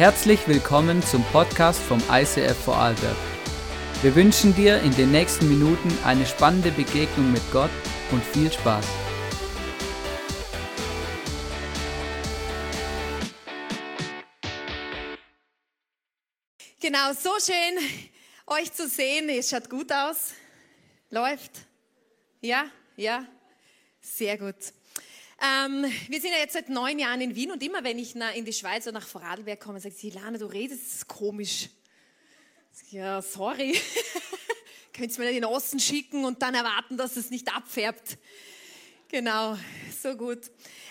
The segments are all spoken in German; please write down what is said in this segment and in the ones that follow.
Herzlich willkommen zum Podcast vom ICF Vorarlberg. Wir wünschen dir in den nächsten Minuten eine spannende Begegnung mit Gott und viel Spaß. Genau, so schön euch zu sehen. Es schaut gut aus. Läuft. Ja, ja. Sehr gut. Ähm, wir sind ja jetzt seit neun Jahren in Wien und immer wenn ich in die Schweiz oder nach Vorarlberg komme, sagt sie, Lana, du redest komisch. Ja, sorry. Könntest du mir den Osten schicken und dann erwarten, dass es nicht abfärbt. Genau, so gut.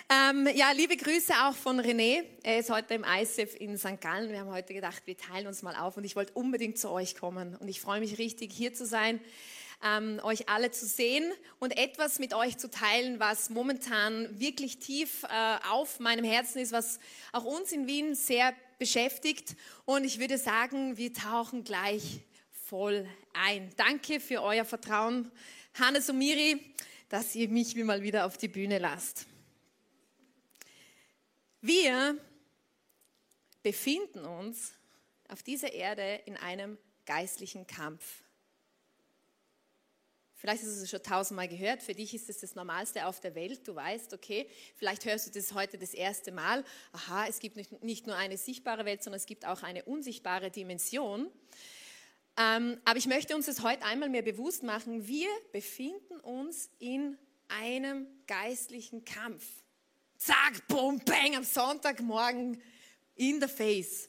Ähm, ja, liebe Grüße auch von René. Er ist heute im ISEF in St. Gallen. Wir haben heute gedacht, wir teilen uns mal auf und ich wollte unbedingt zu euch kommen. Und ich freue mich richtig, hier zu sein ähm, euch alle zu sehen und etwas mit euch zu teilen, was momentan wirklich tief äh, auf meinem Herzen ist, was auch uns in Wien sehr beschäftigt. Und ich würde sagen, wir tauchen gleich voll ein. Danke für euer Vertrauen, Hannes und Miri, dass ihr mich mal wieder auf die Bühne lasst. Wir befinden uns auf dieser Erde in einem geistlichen Kampf. Vielleicht hast du es schon tausendmal gehört. Für dich ist es das Normalste auf der Welt. Du weißt, okay, vielleicht hörst du das heute das erste Mal. Aha, es gibt nicht nur eine sichtbare Welt, sondern es gibt auch eine unsichtbare Dimension. Ähm, aber ich möchte uns das heute einmal mehr bewusst machen. Wir befinden uns in einem geistlichen Kampf. Zack, boom, bang, am Sonntagmorgen in the face.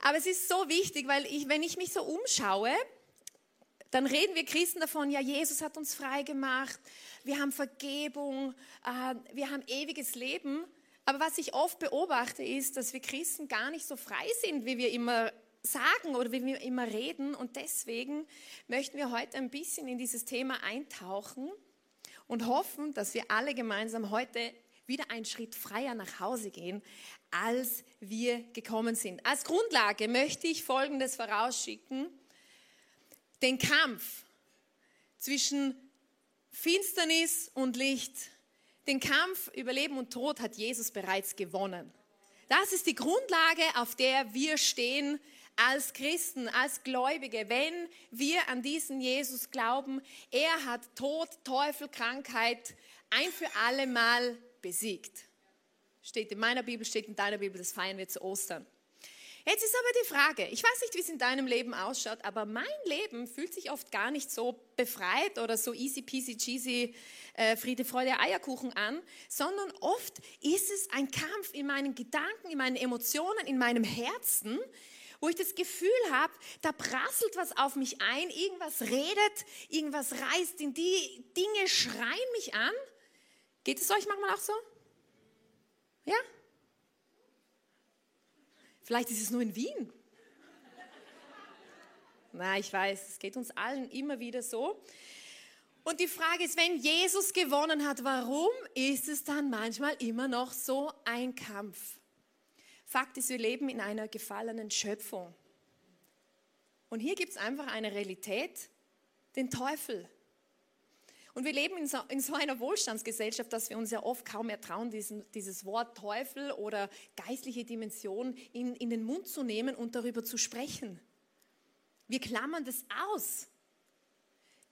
Aber es ist so wichtig, weil ich, wenn ich mich so umschaue, dann reden wir Christen davon, ja, Jesus hat uns frei gemacht, wir haben Vergebung, äh, wir haben ewiges Leben. Aber was ich oft beobachte, ist, dass wir Christen gar nicht so frei sind, wie wir immer sagen oder wie wir immer reden. Und deswegen möchten wir heute ein bisschen in dieses Thema eintauchen und hoffen, dass wir alle gemeinsam heute wieder einen Schritt freier nach Hause gehen, als wir gekommen sind. Als Grundlage möchte ich Folgendes vorausschicken den Kampf zwischen Finsternis und Licht, den Kampf über Leben und Tod hat Jesus bereits gewonnen. Das ist die Grundlage, auf der wir stehen als Christen, als Gläubige, wenn wir an diesen Jesus glauben. Er hat Tod, Teufel, Krankheit ein für alle Mal besiegt. Steht in meiner Bibel, steht in deiner Bibel, das feiern wir zu Ostern. Jetzt ist aber die Frage, ich weiß nicht, wie es in deinem Leben ausschaut, aber mein Leben fühlt sich oft gar nicht so befreit oder so easy peasy cheesy äh, Friede, Freude, Eierkuchen an, sondern oft ist es ein Kampf in meinen Gedanken, in meinen Emotionen, in meinem Herzen, wo ich das Gefühl habe, da prasselt was auf mich ein, irgendwas redet, irgendwas reißt in die Dinge, schreien mich an. Geht es euch manchmal auch so? Ja? Vielleicht ist es nur in Wien. Na, ich weiß, es geht uns allen immer wieder so. Und die Frage ist, wenn Jesus gewonnen hat, warum ist es dann manchmal immer noch so ein Kampf? Fakt ist, wir leben in einer gefallenen Schöpfung. Und hier gibt es einfach eine Realität, den Teufel. Und wir leben in so, in so, einer Wohlstandsgesellschaft, dass wir uns ja oft kaum mehr trauen, diesen, dieses Wort Teufel oder geistliche Dimension in, in den Mund zu nehmen und darüber zu sprechen. Wir klammern das aus.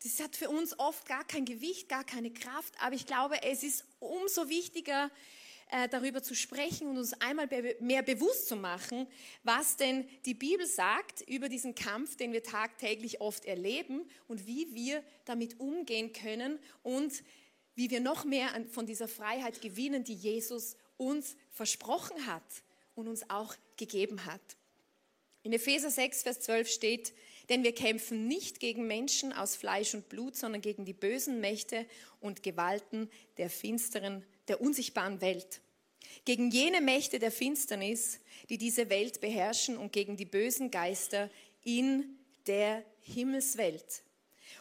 Das hat für uns oft gar kein Gewicht, gar keine Kraft, aber ich glaube, es ist umso wichtiger, darüber zu sprechen und uns einmal mehr bewusst zu machen, was denn die Bibel sagt über diesen Kampf, den wir tagtäglich oft erleben und wie wir damit umgehen können und wie wir noch mehr von dieser Freiheit gewinnen, die Jesus uns versprochen hat und uns auch gegeben hat. In Epheser 6, Vers 12 steht, denn wir kämpfen nicht gegen Menschen aus Fleisch und Blut, sondern gegen die bösen Mächte und Gewalten der finsteren der unsichtbaren Welt. Gegen jene Mächte der Finsternis, die diese Welt beherrschen und gegen die bösen Geister in der Himmelswelt.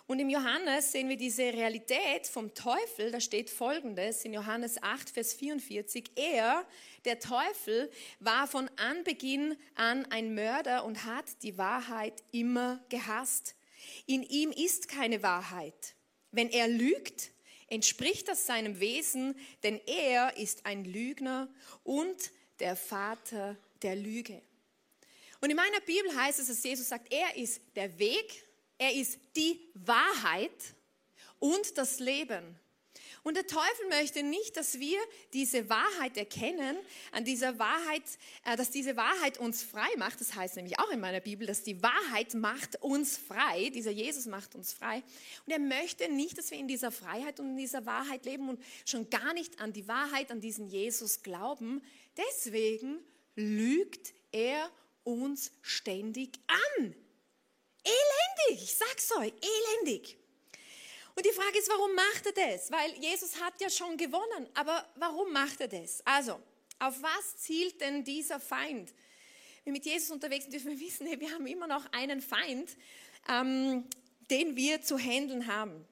Und im Johannes sehen wir diese Realität vom Teufel. Da steht folgendes in Johannes 8, Vers 44. Er, der Teufel, war von Anbeginn an ein Mörder und hat die Wahrheit immer gehasst. In ihm ist keine Wahrheit. Wenn er lügt, entspricht das seinem Wesen, denn er ist ein Lügner und der Vater der Lüge. Und in meiner Bibel heißt es, dass Jesus sagt, er ist der Weg, er ist die Wahrheit und das Leben. Und der Teufel möchte nicht, dass wir diese Wahrheit erkennen, an dieser Wahrheit, äh, dass diese Wahrheit uns frei macht. Das heißt nämlich auch in meiner Bibel, dass die Wahrheit macht uns frei. Dieser Jesus macht uns frei. Und er möchte nicht, dass wir in dieser Freiheit und in dieser Wahrheit leben und schon gar nicht an die Wahrheit, an diesen Jesus glauben. Deswegen lügt er uns ständig an. Elendig, ich sag's euch, elendig. Und die Frage ist, warum macht er das? Weil Jesus hat ja schon gewonnen, aber warum macht er das? Also, auf was zielt denn dieser Feind? Wir mit Jesus unterwegs sind, dürfen wir wissen, wir haben immer noch einen Feind, ähm, den wir zu handeln haben.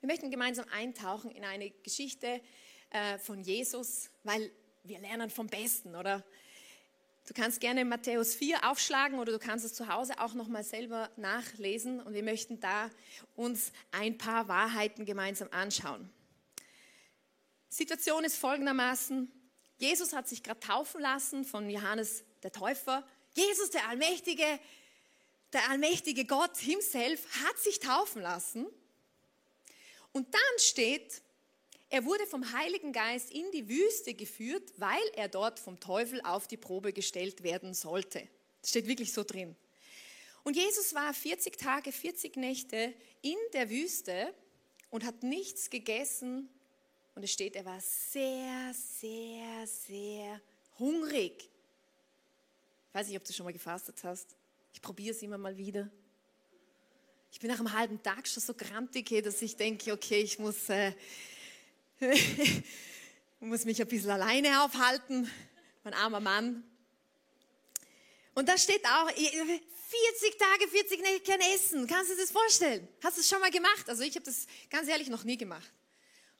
Wir möchten gemeinsam eintauchen in eine Geschichte äh, von Jesus, weil wir lernen vom Besten, oder? Du kannst gerne Matthäus 4 aufschlagen oder du kannst es zu Hause auch nochmal selber nachlesen und wir möchten da uns ein paar Wahrheiten gemeinsam anschauen. Situation ist folgendermaßen, Jesus hat sich gerade taufen lassen von Johannes der Täufer. Jesus, der Allmächtige, der allmächtige Gott himself hat sich taufen lassen. Und dann steht, er wurde vom Heiligen Geist in die Wüste geführt, weil er dort vom Teufel auf die Probe gestellt werden sollte. Das steht wirklich so drin. Und Jesus war 40 Tage, 40 Nächte in der Wüste und hat nichts gegessen. Und es steht, er war sehr, sehr, sehr hungrig. Ich weiß nicht, ob du schon mal gefastet hast. Ich probiere es immer mal wieder. Ich bin nach einem halben Tag schon so grantig, dass ich denke, okay, ich muss äh, ich muss mich ein bisschen alleine aufhalten, mein armer Mann. Und da steht auch, 40 Tage, 40 Nächte kein Essen. Kannst du dir das vorstellen? Hast du es schon mal gemacht? Also ich habe das ganz ehrlich noch nie gemacht.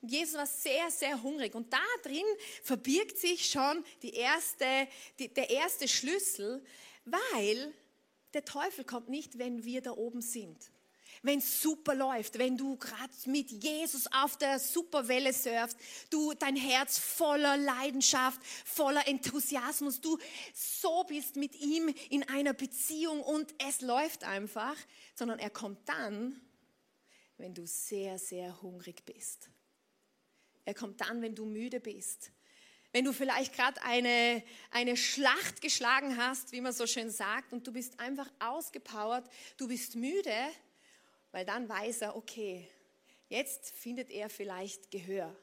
Und Jesus war sehr, sehr hungrig. Und da drin verbirgt sich schon die erste, die, der erste Schlüssel, weil der Teufel kommt nicht, wenn wir da oben sind wenn es super läuft, wenn du gerade mit Jesus auf der Superwelle surfst, du dein Herz voller Leidenschaft, voller Enthusiasmus, du so bist mit ihm in einer Beziehung und es läuft einfach, sondern er kommt dann, wenn du sehr, sehr hungrig bist. Er kommt dann, wenn du müde bist. Wenn du vielleicht gerade eine, eine Schlacht geschlagen hast, wie man so schön sagt, und du bist einfach ausgepowert, du bist müde, weil dann weiß er, okay, jetzt findet er vielleicht Gehör.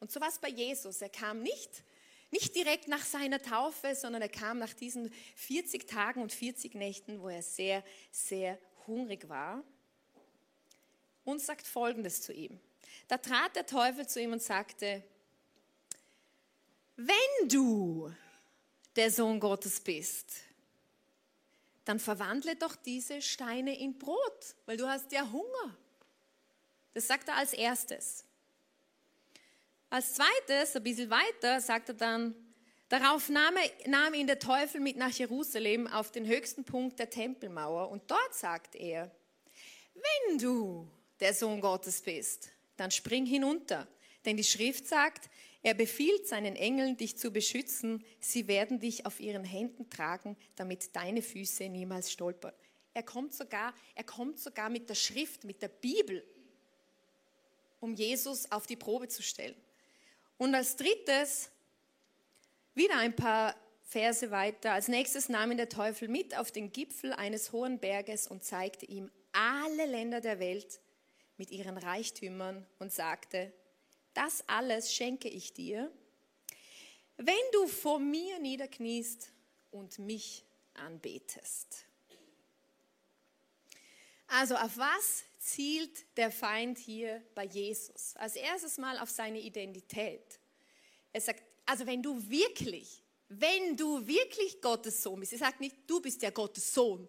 Und so war es bei Jesus. Er kam nicht, nicht direkt nach seiner Taufe, sondern er kam nach diesen 40 Tagen und 40 Nächten, wo er sehr, sehr hungrig war und sagt Folgendes zu ihm. Da trat der Teufel zu ihm und sagte, wenn du der Sohn Gottes bist, dann verwandle doch diese Steine in Brot, weil du hast ja Hunger. Das sagt er als erstes. Als zweites, ein bisschen weiter, sagt er dann, darauf nahm, er, nahm ihn der Teufel mit nach Jerusalem auf den höchsten Punkt der Tempelmauer und dort sagt er, wenn du der Sohn Gottes bist, dann spring hinunter, denn die Schrift sagt, er befiehlt seinen Engeln, dich zu beschützen. Sie werden dich auf ihren Händen tragen, damit deine Füße niemals stolpern. Er kommt sogar, er kommt sogar mit der Schrift, mit der Bibel, um Jesus auf die Probe zu stellen. Und als drittes, wieder ein paar Verse weiter. Als nächstes nahm ihn der Teufel mit auf den Gipfel eines hohen Berges und zeigte ihm alle Länder der Welt mit ihren Reichtümern und sagte, das alles schenke ich dir, wenn du vor mir niederkniest und mich anbetest. Also auf was zielt der Feind hier bei Jesus? Als erstes mal auf seine Identität. Er sagt, also wenn du wirklich, wenn du wirklich Gottes Sohn bist, er sagt nicht, du bist ja Gottes Sohn,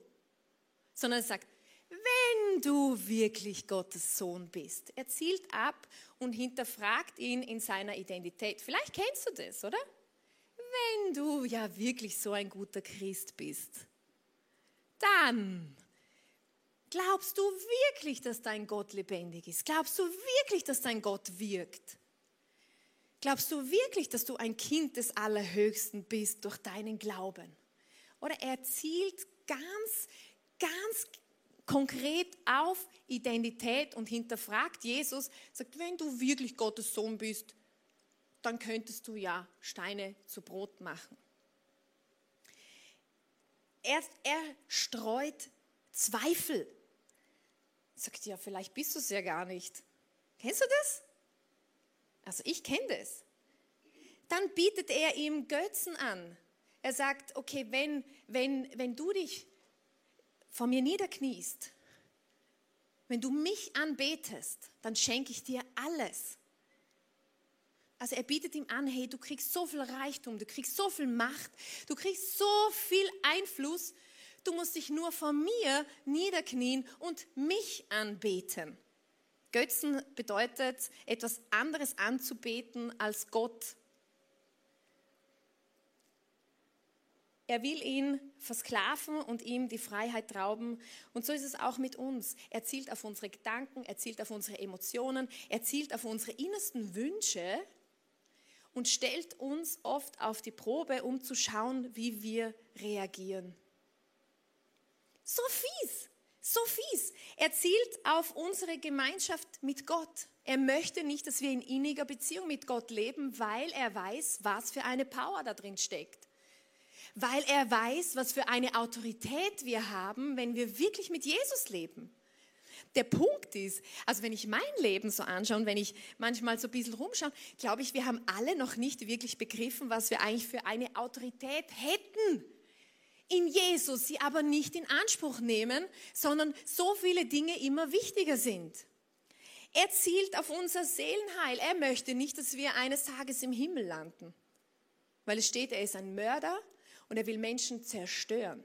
sondern er sagt, wenn du wirklich Gottes Sohn bist. Er zielt ab und hinterfragt ihn in seiner Identität. Vielleicht kennst du das, oder? Wenn du ja wirklich so ein guter Christ bist, dann glaubst du wirklich, dass dein Gott lebendig ist? Glaubst du wirklich, dass dein Gott wirkt? Glaubst du wirklich, dass du ein Kind des Allerhöchsten bist durch deinen Glauben? Oder er zielt ganz, ganz konkret auf Identität und hinterfragt Jesus, sagt, wenn du wirklich Gottes Sohn bist, dann könntest du ja Steine zu Brot machen. Er, er streut Zweifel. Sagt ja, vielleicht bist du es ja gar nicht. Kennst du das? Also ich kenne das. Dann bietet er ihm Götzen an. Er sagt, okay, wenn, wenn, wenn du dich vor mir niederkniest, wenn du mich anbetest, dann schenke ich dir alles. Also er bietet ihm an, hey, du kriegst so viel Reichtum, du kriegst so viel Macht, du kriegst so viel Einfluss, du musst dich nur vor mir niederknien und mich anbeten. Götzen bedeutet, etwas anderes anzubeten als Gott. Er will ihn versklaven und ihm die Freiheit rauben. Und so ist es auch mit uns. Er zielt auf unsere Gedanken, er zielt auf unsere Emotionen, er zielt auf unsere innersten Wünsche und stellt uns oft auf die Probe, um zu schauen, wie wir reagieren. So fies, so fies. Er zielt auf unsere Gemeinschaft mit Gott. Er möchte nicht, dass wir in inniger Beziehung mit Gott leben, weil er weiß, was für eine Power da drin steckt. Weil er weiß, was für eine Autorität wir haben, wenn wir wirklich mit Jesus leben. Der Punkt ist, also wenn ich mein Leben so anschaue und wenn ich manchmal so ein bisschen rumschaue, glaube ich, wir haben alle noch nicht wirklich begriffen, was wir eigentlich für eine Autorität hätten in Jesus, sie aber nicht in Anspruch nehmen, sondern so viele Dinge immer wichtiger sind. Er zielt auf unser Seelenheil. Er möchte nicht, dass wir eines Tages im Himmel landen, weil es steht, er ist ein Mörder und er will Menschen zerstören.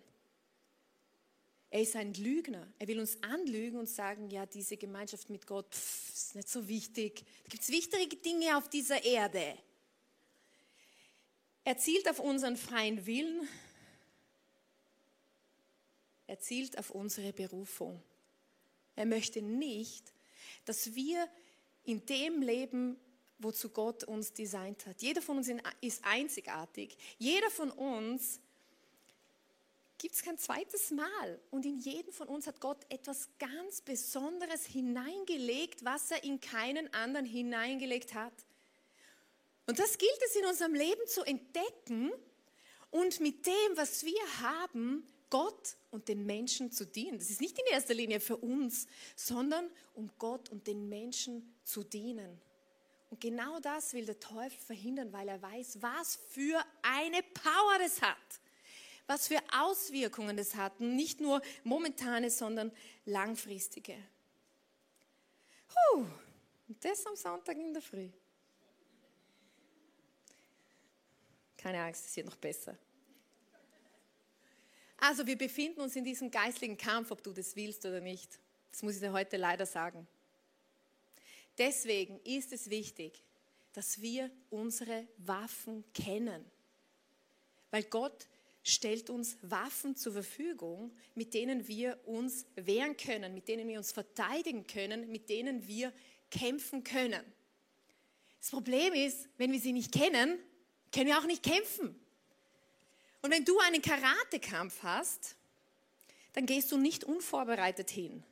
Er ist ein Lügner. Er will uns anlügen und sagen, ja, diese Gemeinschaft mit Gott pff, ist nicht so wichtig. Da gibt es wichtige Dinge auf dieser Erde. Er zielt auf unseren freien Willen. Er zielt auf unsere Berufung. Er möchte nicht, dass wir in dem leben, wozu Gott uns designt hat. Jeder von uns ist einzigartig. Jeder von uns gibt es kein zweites Mal. Und in jeden von uns hat Gott etwas ganz Besonderes hineingelegt, was er in keinen anderen hineingelegt hat. Und das gilt es in unserem Leben zu entdecken und mit dem, was wir haben, Gott und den Menschen zu dienen. Das ist nicht in erster Linie für uns, sondern um Gott und den Menschen zu dienen. Und genau das will der Teufel verhindern, weil er weiß, was für eine Power das hat was für Auswirkungen das hatten, nicht nur momentane, sondern langfristige. Puh, und das am Sonntag in der Früh. Keine Angst, es wird noch besser. Also wir befinden uns in diesem geistlichen Kampf, ob du das willst oder nicht. Das muss ich dir heute leider sagen. Deswegen ist es wichtig, dass wir unsere Waffen kennen. Weil Gott stellt uns Waffen zur Verfügung, mit denen wir uns wehren können, mit denen wir uns verteidigen können, mit denen wir kämpfen können. Das Problem ist, wenn wir sie nicht kennen, können wir auch nicht kämpfen. Und wenn du einen Karatekampf hast, dann gehst du nicht unvorbereitet hin.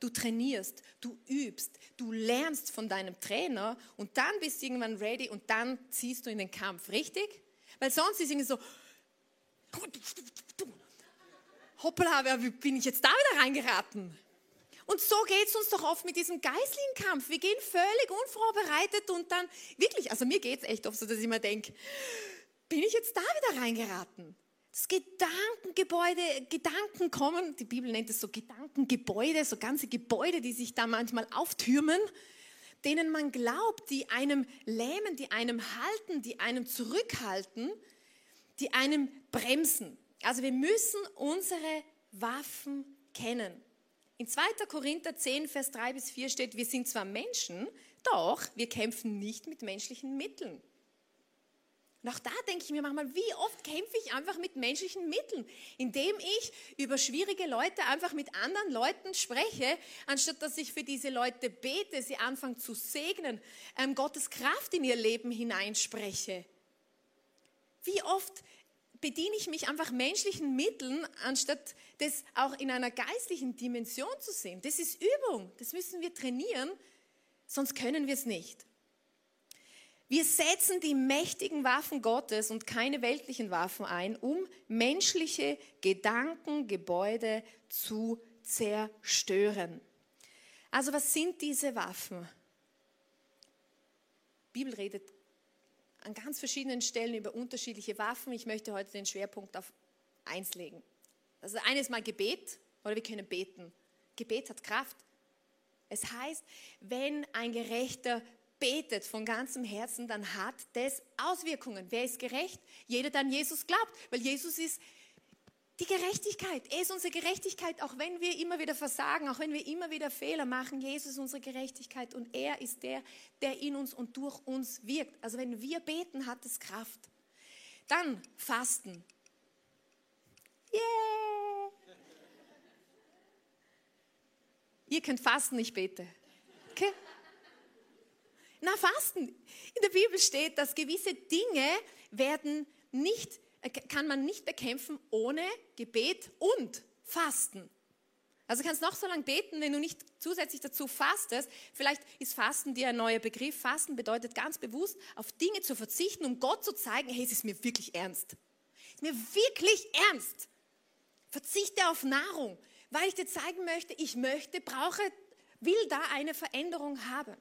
Du trainierst, du übst, du lernst von deinem Trainer und dann bist du irgendwann ready und dann ziehst du in den Kampf, richtig? Weil sonst ist irgendwie so, Hoppla, wie bin ich jetzt da wieder reingeraten? Und so geht es uns doch oft mit diesem geistlichen Kampf. Wir gehen völlig unvorbereitet und dann, wirklich, also mir geht es echt oft so, dass ich mir denke, bin ich jetzt da wieder reingeraten? Das Gedankengebäude, Gedanken kommen, die Bibel nennt es so Gedankengebäude, so ganze Gebäude, die sich da manchmal auftürmen, denen man glaubt, die einem lähmen, die einem halten, die einem zurückhalten die einem bremsen. Also wir müssen unsere Waffen kennen. In 2. Korinther 10, Vers 3 bis 4 steht, wir sind zwar Menschen, doch wir kämpfen nicht mit menschlichen Mitteln. Und auch da denke ich mir manchmal, wie oft kämpfe ich einfach mit menschlichen Mitteln, indem ich über schwierige Leute einfach mit anderen Leuten spreche, anstatt dass ich für diese Leute bete, sie anfangen zu segnen, ähm, Gottes Kraft in ihr Leben hineinspreche. Wie oft bediene ich mich einfach menschlichen Mitteln, anstatt das auch in einer geistlichen Dimension zu sehen. Das ist Übung, das müssen wir trainieren, sonst können wir es nicht. Wir setzen die mächtigen Waffen Gottes und keine weltlichen Waffen ein, um menschliche Gedanken, Gebäude zu zerstören. Also was sind diese Waffen? Die Bibel redet an ganz verschiedenen Stellen über unterschiedliche Waffen. Ich möchte heute den Schwerpunkt auf eins legen. Also eines mal Gebet oder wir können beten. Gebet hat Kraft. Es heißt, wenn ein Gerechter betet von ganzem Herzen, dann hat das Auswirkungen. Wer ist gerecht? Jeder, der an Jesus glaubt, weil Jesus ist die Gerechtigkeit. Er ist unsere Gerechtigkeit, auch wenn wir immer wieder versagen, auch wenn wir immer wieder Fehler machen. Jesus ist unsere Gerechtigkeit und er ist der, der in uns und durch uns wirkt. Also wenn wir beten, hat es Kraft. Dann Fasten. Yeah! Ihr könnt fasten, ich bete. Okay? Na, Fasten. In der Bibel steht, dass gewisse Dinge werden nicht, äh, kann man nicht bekämpfen ohne Gebet und Fasten. Also kannst noch so lange beten, wenn du nicht zusätzlich dazu fastest. Vielleicht ist Fasten dir ein neuer Begriff. Fasten bedeutet ganz bewusst, auf Dinge zu verzichten, um Gott zu zeigen, hey, es ist mir wirklich ernst. Es ist mir wirklich ernst. Verzichte auf Nahrung, weil ich dir zeigen möchte, ich möchte, brauche, will da eine Veränderung haben.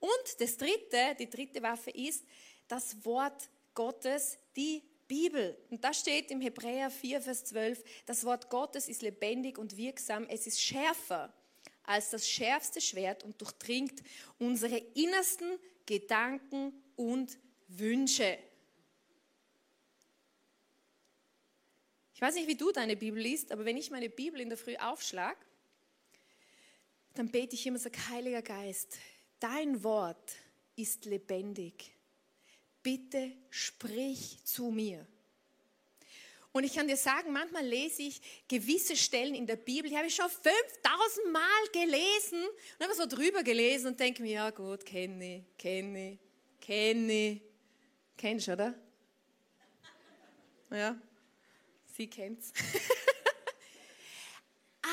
Und das dritte, die dritte Waffe ist das Wort Gottes, die Bibel. Und da steht im Hebräer 4, Vers 12, das Wort Gottes ist lebendig und wirksam, es ist schärfer als das schärfste Schwert und durchdringt unsere innersten Gedanken und Wünsche. Ich weiß nicht, wie du deine Bibel liest, aber wenn ich meine Bibel in der Früh aufschlage, dann bete ich immer so, Heiliger Geist, dein Wort ist lebendig. Bitte sprich zu mir. Und ich kann dir sagen, manchmal lese ich gewisse Stellen in der Bibel, die habe ich schon 5000 Mal gelesen und habe so drüber gelesen und denke mir, ja gut, kenne kenne kenne. Kennst du, oder? Ja, sie kennt's.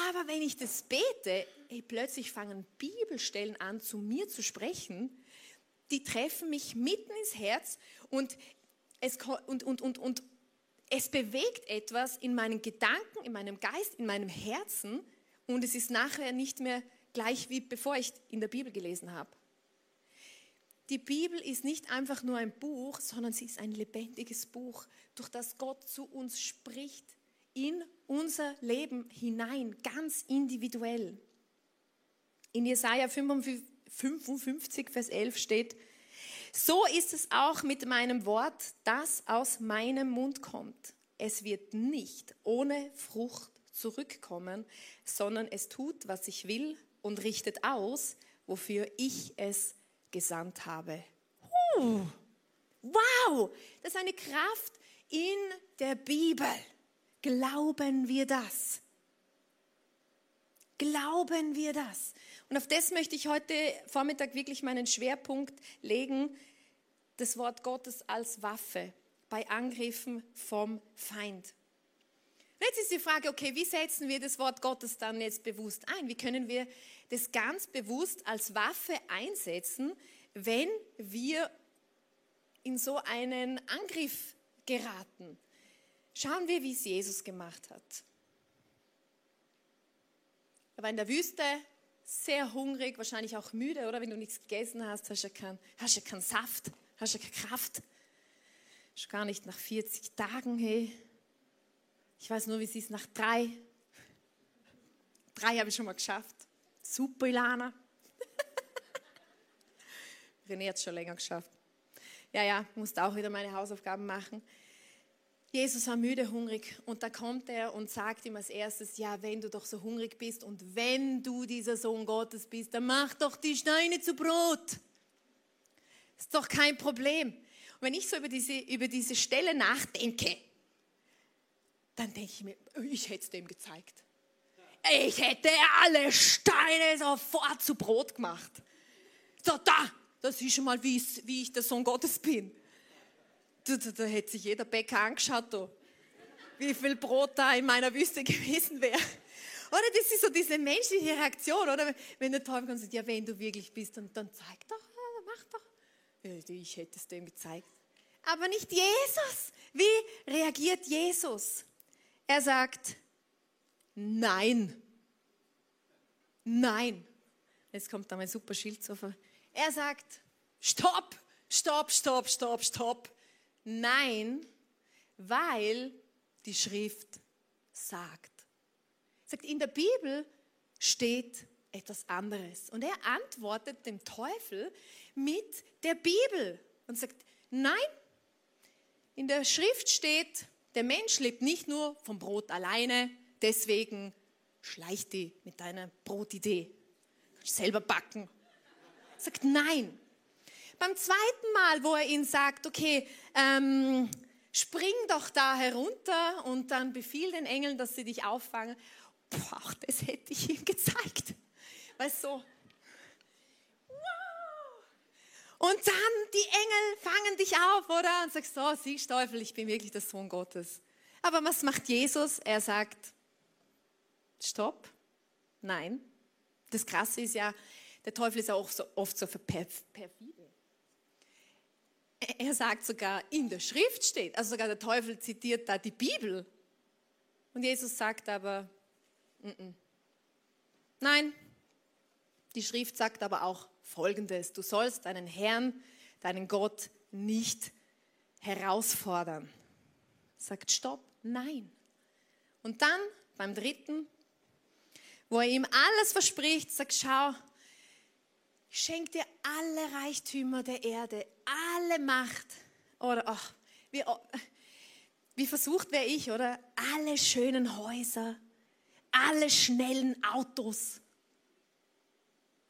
Aber wenn ich das bete, ey, plötzlich fangen Bibelstellen an, zu mir zu sprechen, die treffen mich mitten ins Herz und es, und, und, und, und es bewegt etwas in meinen Gedanken, in meinem Geist, in meinem Herzen und es ist nachher nicht mehr gleich wie bevor ich in der Bibel gelesen habe. Die Bibel ist nicht einfach nur ein Buch, sondern sie ist ein lebendiges Buch, durch das Gott zu uns spricht, in unser Leben hinein, ganz individuell. In Jesaja 55, Vers 11 steht, so ist es auch mit meinem Wort, das aus meinem Mund kommt. Es wird nicht ohne Frucht zurückkommen, sondern es tut, was ich will und richtet aus, wofür ich es gesandt habe. Uh, wow, das ist eine Kraft in der Bibel. Glauben wir das? Glauben wir das? Und auf das möchte ich heute Vormittag wirklich meinen Schwerpunkt legen, das Wort Gottes als Waffe bei Angriffen vom Feind. Und jetzt ist die Frage, okay, wie setzen wir das Wort Gottes dann jetzt bewusst ein? Wie können wir das ganz bewusst als Waffe einsetzen, wenn wir in so einen Angriff geraten? Schauen wir, wie es Jesus gemacht hat. Er war in der Wüste, sehr hungrig, wahrscheinlich auch müde, oder? Wenn du nichts gegessen hast, hast du ja keinen hast ja keinen Saft, hast ja keine Kraft. Schon gar nicht nach 40 Tagen, hey. Ich weiß nur, wie es ist nach drei. Drei habe ich schon mal geschafft. Super, Ilana. René hat es schon länger geschafft. Ja, ja, musste auch wieder meine Hausaufgaben machen. Jesus war müde, hungrig und da kommt er und sagt ihm als erstes, ja, wenn du doch so hungrig bist und wenn du dieser Sohn Gottes bist, dann mach doch die Steine zu Brot. Ist doch kein Problem. Und wenn ich so über diese, über diese Stelle nachdenke, dann denke ich mir, ich hätte es dem gezeigt. Ich hätte alle Steine sofort zu Brot gemacht. So, da, das ist schon mal, wie, wie ich der Sohn Gottes bin. Da, da, da hätte sich jeder Bäcker angeschaut, da, wie viel Brot da in meiner Wüste gewesen wäre. Oder das ist so diese menschliche Reaktion, oder? Wenn der Teufel kommt und sagt, ja, wenn du wirklich bist, dann, dann zeig doch, mach doch. Ich hätte es dem gezeigt. Aber nicht Jesus. Wie reagiert Jesus? Er sagt, nein. Nein. Jetzt kommt da mein super Schild. Er sagt, stopp, stopp, stopp, stopp, stopp. Nein, weil die Schrift sagt. Sagt, in der Bibel steht etwas anderes. Und er antwortet dem Teufel mit der Bibel und sagt, nein, in der Schrift steht, der Mensch lebt nicht nur vom Brot alleine, deswegen schleich die mit deiner Brotidee. Kannst selber backen. Sagt nein. Beim zweiten Mal, wo er ihn sagt, okay, ähm, spring doch da herunter und dann befiehl den Engeln, dass sie dich auffangen. Boah, das hätte ich ihm gezeigt. Weißt du, so, Und dann die Engel fangen dich auf, oder? Und sagst, so, siehst Teufel, ich bin wirklich der Sohn Gottes. Aber was macht Jesus? Er sagt, stopp, nein. Das Krasse ist ja, der Teufel ist ja auch so, oft so perfide. Er sagt sogar, in der Schrift steht, also sogar der Teufel zitiert da die Bibel. Und Jesus sagt aber, N -n. nein, die Schrift sagt aber auch, folgendes. Du sollst deinen Herrn, deinen Gott nicht herausfordern. Sagt Stopp, nein. Und dann beim dritten, wo er ihm alles verspricht, sagt, schau, ich schenke dir alle Reichtümer der Erde, alle Macht. Oder, ach, wie, wie versucht wäre ich, oder? Alle schönen Häuser, alle schnellen Autos,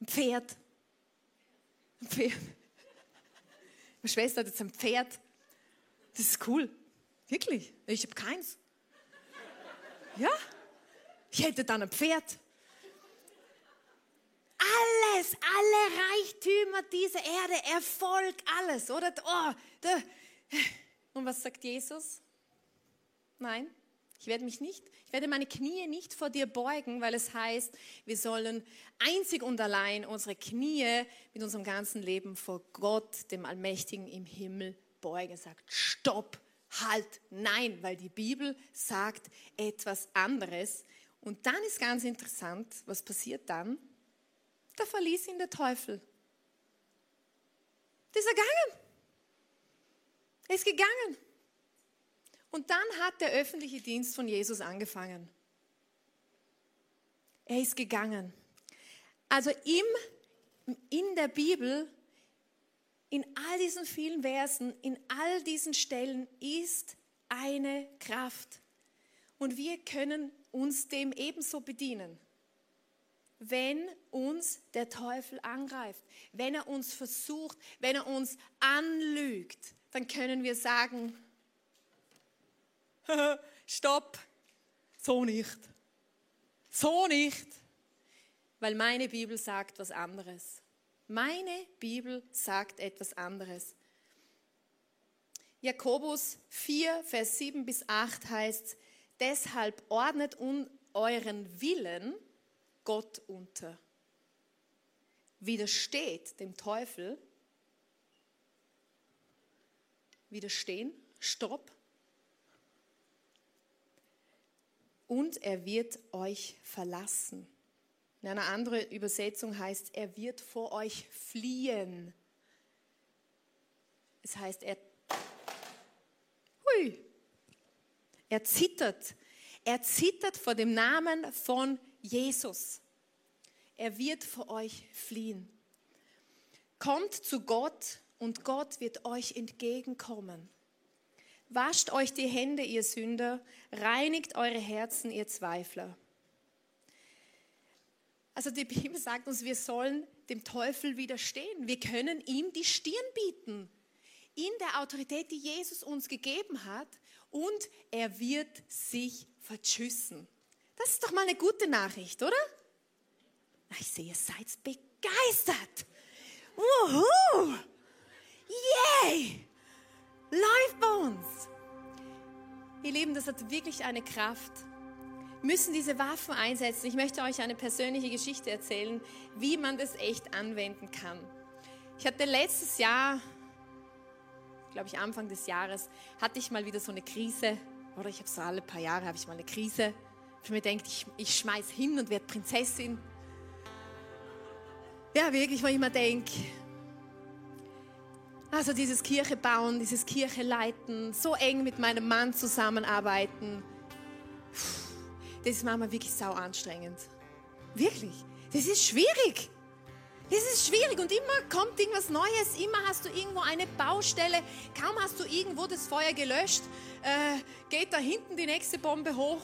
ein Pferd, ein Pferd. Meine Schwester hat jetzt ein Pferd. Das ist cool. Wirklich. Ich habe keins. Ja? Ich hätte dann ein Pferd. Alles, alle Reichtümer dieser Erde, Erfolg, alles, oder? Oh, da. Und was sagt Jesus? Nein, ich werde mich nicht, ich werde meine Knie nicht vor dir beugen, weil es heißt, wir sollen einzig und allein unsere Knie mit unserem ganzen Leben vor Gott, dem Allmächtigen im Himmel beugen. Sagt, stopp, halt, nein, weil die Bibel sagt etwas anderes. Und dann ist ganz interessant, was passiert dann? Da verließ ihn der Teufel. Der ist ergangen. Er ist gegangen. Und dann hat der öffentliche Dienst von Jesus angefangen. Er ist gegangen. Also im, in der Bibel, in all diesen vielen Versen, in all diesen Stellen ist eine Kraft. Und wir können uns dem ebenso bedienen. Wenn uns der Teufel angreift, wenn er uns versucht, wenn er uns anlügt, dann können wir sagen, stopp, so nicht. So nicht. Weil meine Bibel sagt was anderes. Meine Bibel sagt etwas anderes. Jakobus 4, Vers 7 bis 8 heißt, deshalb ordnet euren Willen Gott unter. Widersteht dem Teufel. Widerstehen, stopp, und er wird euch verlassen. In einer anderen Übersetzung heißt, er wird vor euch fliehen. Es heißt, er, hui, er zittert. Er zittert vor dem Namen von Jesus. Er wird vor euch fliehen. Kommt zu Gott und Gott wird euch entgegenkommen. Wascht euch die Hände, ihr Sünder, reinigt eure Herzen, ihr Zweifler. Also die Bibel sagt uns, wir sollen dem Teufel widerstehen. Wir können ihm die Stirn bieten. in der Autorität, die Jesus uns gegeben hat und er wird sich verschüssen. Das ist doch mal eine gute Nachricht, oder? Ich sehe, ihr seid begeistert. Wuhu! Yay! Läuft bei uns. Ihr Lieben, das hat wirklich eine Kraft. Wir müssen diese Waffen einsetzen. Ich möchte euch eine persönliche Geschichte erzählen, wie man das echt anwenden kann. Ich hatte letztes Jahr, glaube ich Anfang des Jahres, hatte ich mal wieder so eine Krise. Oder ich habe so alle paar Jahre habe ich mal eine Krise. Ich mir denkt, ich, ich schmeiß hin und werde Prinzessin. Ja, wirklich, wo ich mir denke, also dieses Kirche bauen, dieses Kirche leiten, so eng mit meinem Mann zusammenarbeiten, das ist manchmal wirklich sau anstrengend. Wirklich. Das ist schwierig. Das ist schwierig und immer kommt irgendwas Neues, immer hast du irgendwo eine Baustelle, kaum hast du irgendwo das Feuer gelöscht, äh, geht da hinten die nächste Bombe hoch.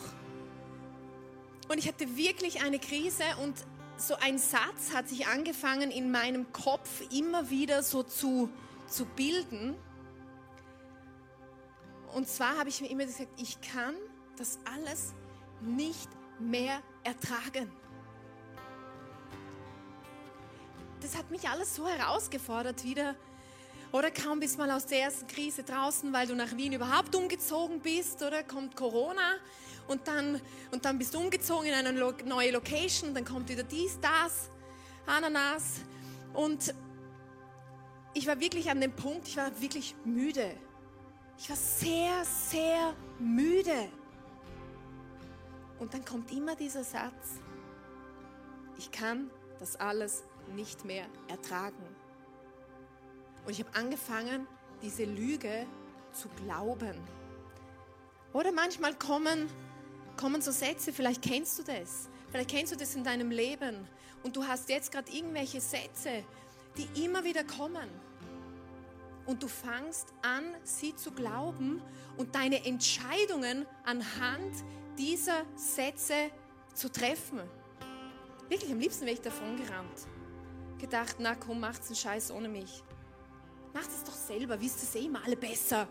Und ich hatte wirklich eine Krise und so ein Satz hat sich angefangen in meinem Kopf immer wieder so zu, zu bilden. Und zwar habe ich mir immer gesagt, ich kann das alles nicht mehr ertragen. Das hat mich alles so herausgefordert wieder. Oder kaum bist mal aus der ersten Krise draußen, weil du nach Wien überhaupt umgezogen bist, oder kommt Corona und dann, und dann bist du umgezogen in eine neue Location, dann kommt wieder dies, das, Ananas. Und ich war wirklich an dem Punkt, ich war wirklich müde. Ich war sehr, sehr müde. Und dann kommt immer dieser Satz, ich kann das alles nicht mehr ertragen. Und ich habe angefangen, diese Lüge zu glauben. Oder manchmal kommen kommen so Sätze, vielleicht kennst du das, vielleicht kennst du das in deinem Leben und du hast jetzt gerade irgendwelche Sätze, die immer wieder kommen. Und du fangst an, sie zu glauben und deine Entscheidungen anhand dieser Sätze zu treffen. Wirklich, am liebsten wäre ich davon gerannt. Gedacht, na komm, macht's einen Scheiß ohne mich. Macht es doch selber, wisst es eh immer alle besser.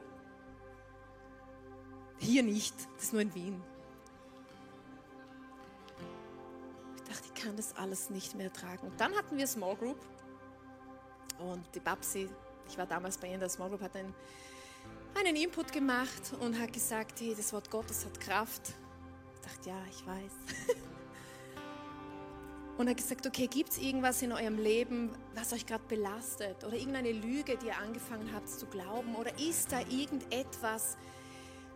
Hier nicht, das ist nur in Wien. Kann das alles nicht mehr tragen. Und dann hatten wir Small Group und die Babsi, ich war damals bei ihr in der Small Group, hat einen, einen Input gemacht und hat gesagt, hey, das Wort Gottes hat Kraft. Ich dachte, ja, ich weiß. Und hat gesagt, okay, gibt es irgendwas in eurem Leben, was euch gerade belastet? Oder irgendeine Lüge, die ihr angefangen habt zu glauben? Oder ist da irgendetwas,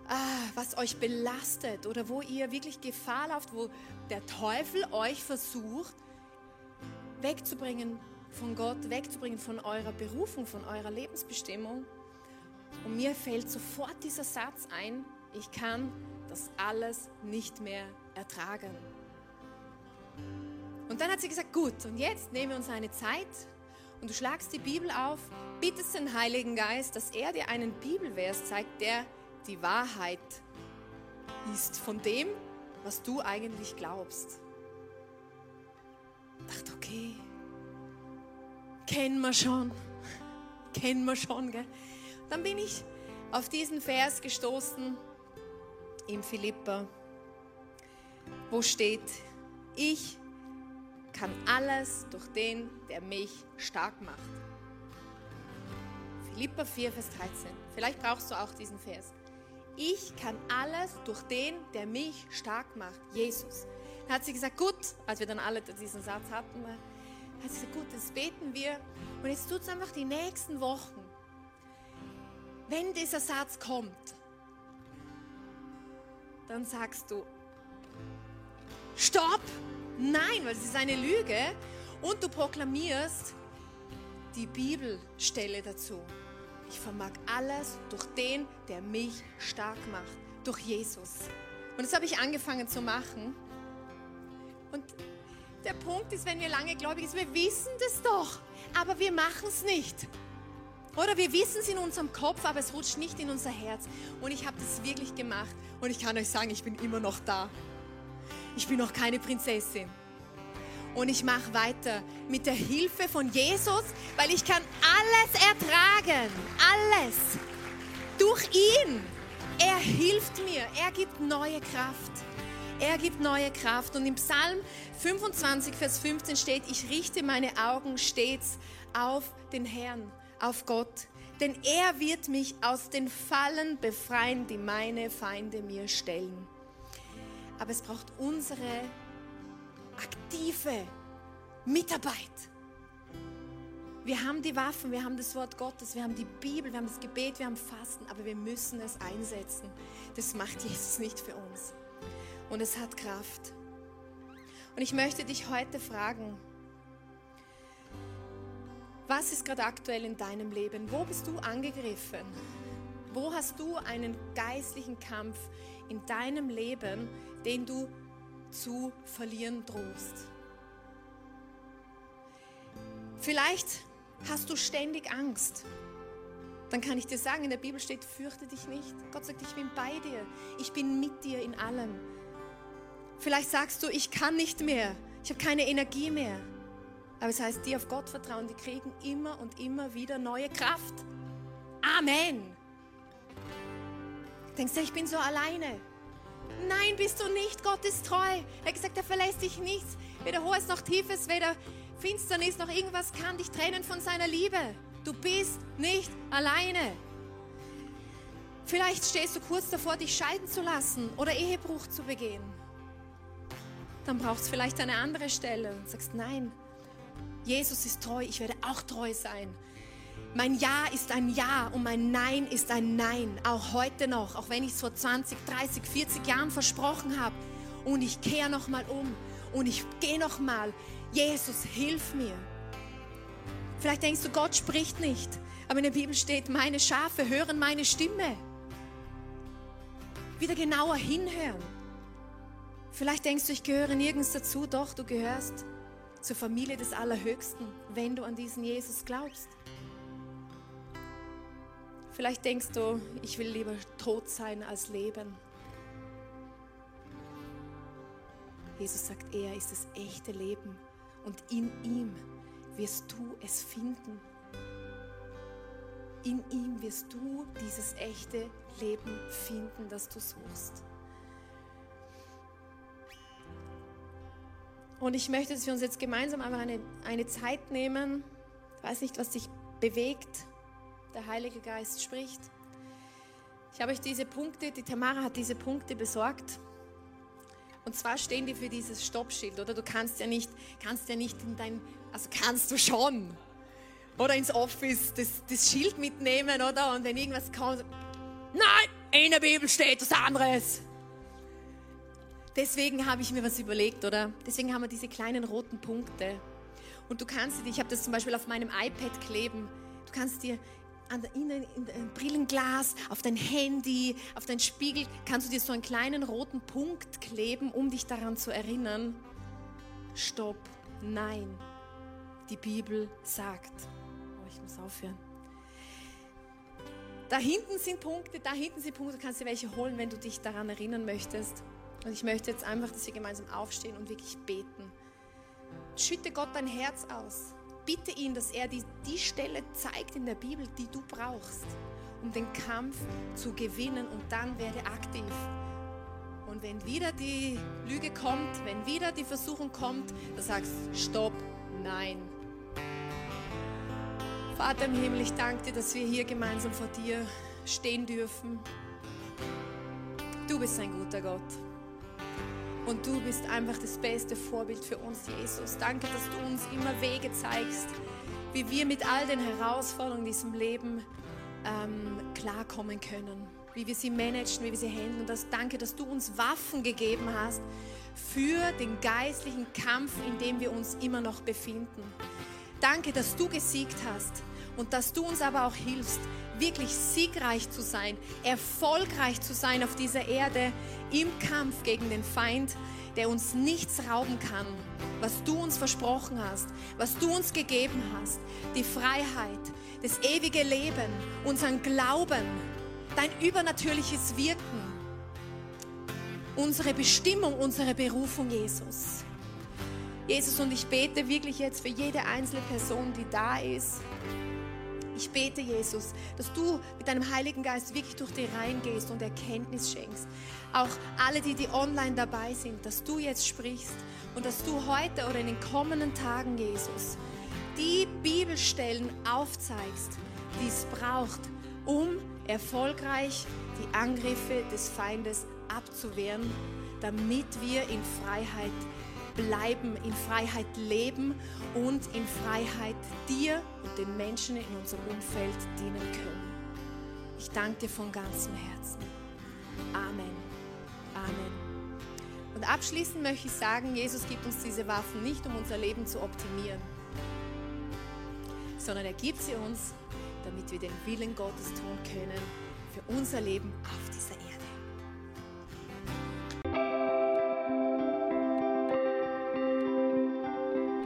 ah, was euch belastet oder wo ihr wirklich Gefahr lauft, wo der Teufel euch versucht, wegzubringen von Gott, wegzubringen von eurer Berufung, von eurer Lebensbestimmung. Und mir fällt sofort dieser Satz ein, ich kann das alles nicht mehr ertragen. Und dann hat sie gesagt, gut, und jetzt nehmen wir uns eine Zeit und du schlagst die Bibel auf, bittest den Heiligen Geist, dass er dir einen Bibelvers zeigt, der die Wahrheit ist von dem, was du eigentlich glaubst. Ich dachte, okay, kennen wir schon, kennen wir schon. Gell? Dann bin ich auf diesen Vers gestoßen im Philippa, wo steht, ich kann alles durch den, der mich stark macht. Philippa 4, Vers 13. Vielleicht brauchst du auch diesen Vers ich kann alles durch den, der mich stark macht, Jesus. Dann hat sie gesagt, gut, als wir dann alle diesen Satz hatten, hat sie gesagt, gut, jetzt beten wir und jetzt tut es einfach die nächsten Wochen. Wenn dieser Satz kommt, dann sagst du, stopp, nein, weil es ist eine Lüge und du proklamierst die Bibelstelle dazu. Ich vermag alles durch den, der mich stark macht, durch Jesus. Und das habe ich angefangen zu machen. Und der Punkt ist, wenn wir lange gläubig sind, wir wissen das doch, aber wir machen es nicht. Oder wir wissen es in unserem Kopf, aber es rutscht nicht in unser Herz. Und ich habe das wirklich gemacht. Und ich kann euch sagen, ich bin immer noch da. Ich bin noch keine Prinzessin. Und ich mache weiter mit der Hilfe von Jesus, weil ich kann alles ertragen. Alles. Durch ihn. Er hilft mir. Er gibt neue Kraft. Er gibt neue Kraft. Und im Psalm 25, Vers 15 steht, ich richte meine Augen stets auf den Herrn, auf Gott. Denn er wird mich aus den Fallen befreien, die meine Feinde mir stellen. Aber es braucht unsere aktive Mitarbeit. Wir haben die Waffen, wir haben das Wort Gottes, wir haben die Bibel, wir haben das Gebet, wir haben Fasten, aber wir müssen es einsetzen. Das macht Jesus nicht für uns. Und es hat Kraft. Und ich möchte dich heute fragen, was ist gerade aktuell in deinem Leben? Wo bist du angegriffen? Wo hast du einen geistlichen Kampf in deinem Leben, den du zu verlieren drohst? Vielleicht hast du ständig Angst. Dann kann ich dir sagen, in der Bibel steht, fürchte dich nicht. Gott sagt, ich bin bei dir. Ich bin mit dir in allem. Vielleicht sagst du, ich kann nicht mehr. Ich habe keine Energie mehr. Aber es heißt, die auf Gott vertrauen, die kriegen immer und immer wieder neue Kraft. Amen. Denkst du, ich bin so alleine? Nein, bist du nicht. Gott ist treu. Er hat gesagt, er verlässt dich nichts. Weder hohes noch tiefes, weder Finsternis noch irgendwas kann dich trennen von seiner Liebe. Du bist nicht alleine. Vielleicht stehst du kurz davor, dich scheiden zu lassen oder Ehebruch zu begehen. Dann brauchst du vielleicht eine andere Stelle und sagst, nein, Jesus ist treu, ich werde auch treu sein. Mein Ja ist ein Ja und mein Nein ist ein Nein, auch heute noch, auch wenn ich es vor 20, 30, 40 Jahren versprochen habe. Und ich kehre nochmal um und ich gehe nochmal. Jesus, hilf mir. Vielleicht denkst du, Gott spricht nicht, aber in der Bibel steht, meine Schafe hören meine Stimme. Wieder genauer hinhören. Vielleicht denkst du, ich gehöre nirgends dazu, doch du gehörst zur Familie des Allerhöchsten, wenn du an diesen Jesus glaubst. Vielleicht denkst du, ich will lieber tot sein als leben. Jesus sagt, er ist das echte Leben und in ihm wirst du es finden. In ihm wirst du dieses echte Leben finden, das du suchst. Und ich möchte, dass wir uns jetzt gemeinsam einfach eine, eine Zeit nehmen. Ich weiß nicht, was dich bewegt. Der Heilige Geist spricht. Ich habe euch diese Punkte, die Tamara hat diese Punkte besorgt. Und zwar stehen die für dieses Stoppschild, oder? Du kannst ja nicht, kannst ja nicht in dein, also kannst du schon, oder ins Office das, das Schild mitnehmen, oder? Und wenn irgendwas kommt, nein, in der Bibel steht was anderes. Deswegen habe ich mir was überlegt, oder? Deswegen haben wir diese kleinen roten Punkte. Und du kannst, ich habe das zum Beispiel auf meinem iPad kleben. Du kannst dir an der, in, in dein Brillenglas, auf dein Handy, auf dein Spiegel, kannst du dir so einen kleinen roten Punkt kleben, um dich daran zu erinnern. Stopp, nein. Die Bibel sagt. Oh, ich muss aufhören. Da hinten sind Punkte, da hinten sind Punkte, du kannst dir welche holen, wenn du dich daran erinnern möchtest. Und ich möchte jetzt einfach, dass wir gemeinsam aufstehen und wirklich beten. Schütte Gott dein Herz aus. Bitte ihn, dass er die, die Stelle zeigt in der Bibel, die du brauchst, um den Kampf zu gewinnen und dann werde aktiv. Und wenn wieder die Lüge kommt, wenn wieder die Versuchung kommt, dann sagst Stopp, nein. Vater im Himmel, ich danke dir, dass wir hier gemeinsam vor dir stehen dürfen. Du bist ein guter Gott. Und du bist einfach das beste Vorbild für uns, Jesus. Danke, dass du uns immer Wege zeigst, wie wir mit all den Herausforderungen in diesem Leben ähm, klarkommen können. Wie wir sie managen, wie wir sie handeln. Und das, danke, dass du uns Waffen gegeben hast für den geistlichen Kampf, in dem wir uns immer noch befinden. Danke, dass du gesiegt hast und dass du uns aber auch hilfst, wirklich siegreich zu sein, erfolgreich zu sein auf dieser Erde im Kampf gegen den Feind, der uns nichts rauben kann, was du uns versprochen hast, was du uns gegeben hast, die Freiheit, das ewige Leben, unseren Glauben, dein übernatürliches Wirken, unsere Bestimmung, unsere Berufung, Jesus. Jesus, und ich bete wirklich jetzt für jede einzelne Person, die da ist. Ich bete, Jesus, dass du mit deinem Heiligen Geist wirklich durch die Reihen gehst und Erkenntnis schenkst. Auch alle, die, die online dabei sind, dass du jetzt sprichst und dass du heute oder in den kommenden Tagen, Jesus, die Bibelstellen aufzeigst, die es braucht, um erfolgreich die Angriffe des Feindes abzuwehren, damit wir in Freiheit bleiben, in Freiheit leben und in Freiheit dir und den Menschen in unserem Umfeld dienen können. Ich danke dir von ganzem Herzen. Amen. Amen. Und abschließend möchte ich sagen, Jesus gibt uns diese Waffen nicht, um unser Leben zu optimieren, sondern er gibt sie uns, damit wir den Willen Gottes tun können für unser Leben auf dieser Erde.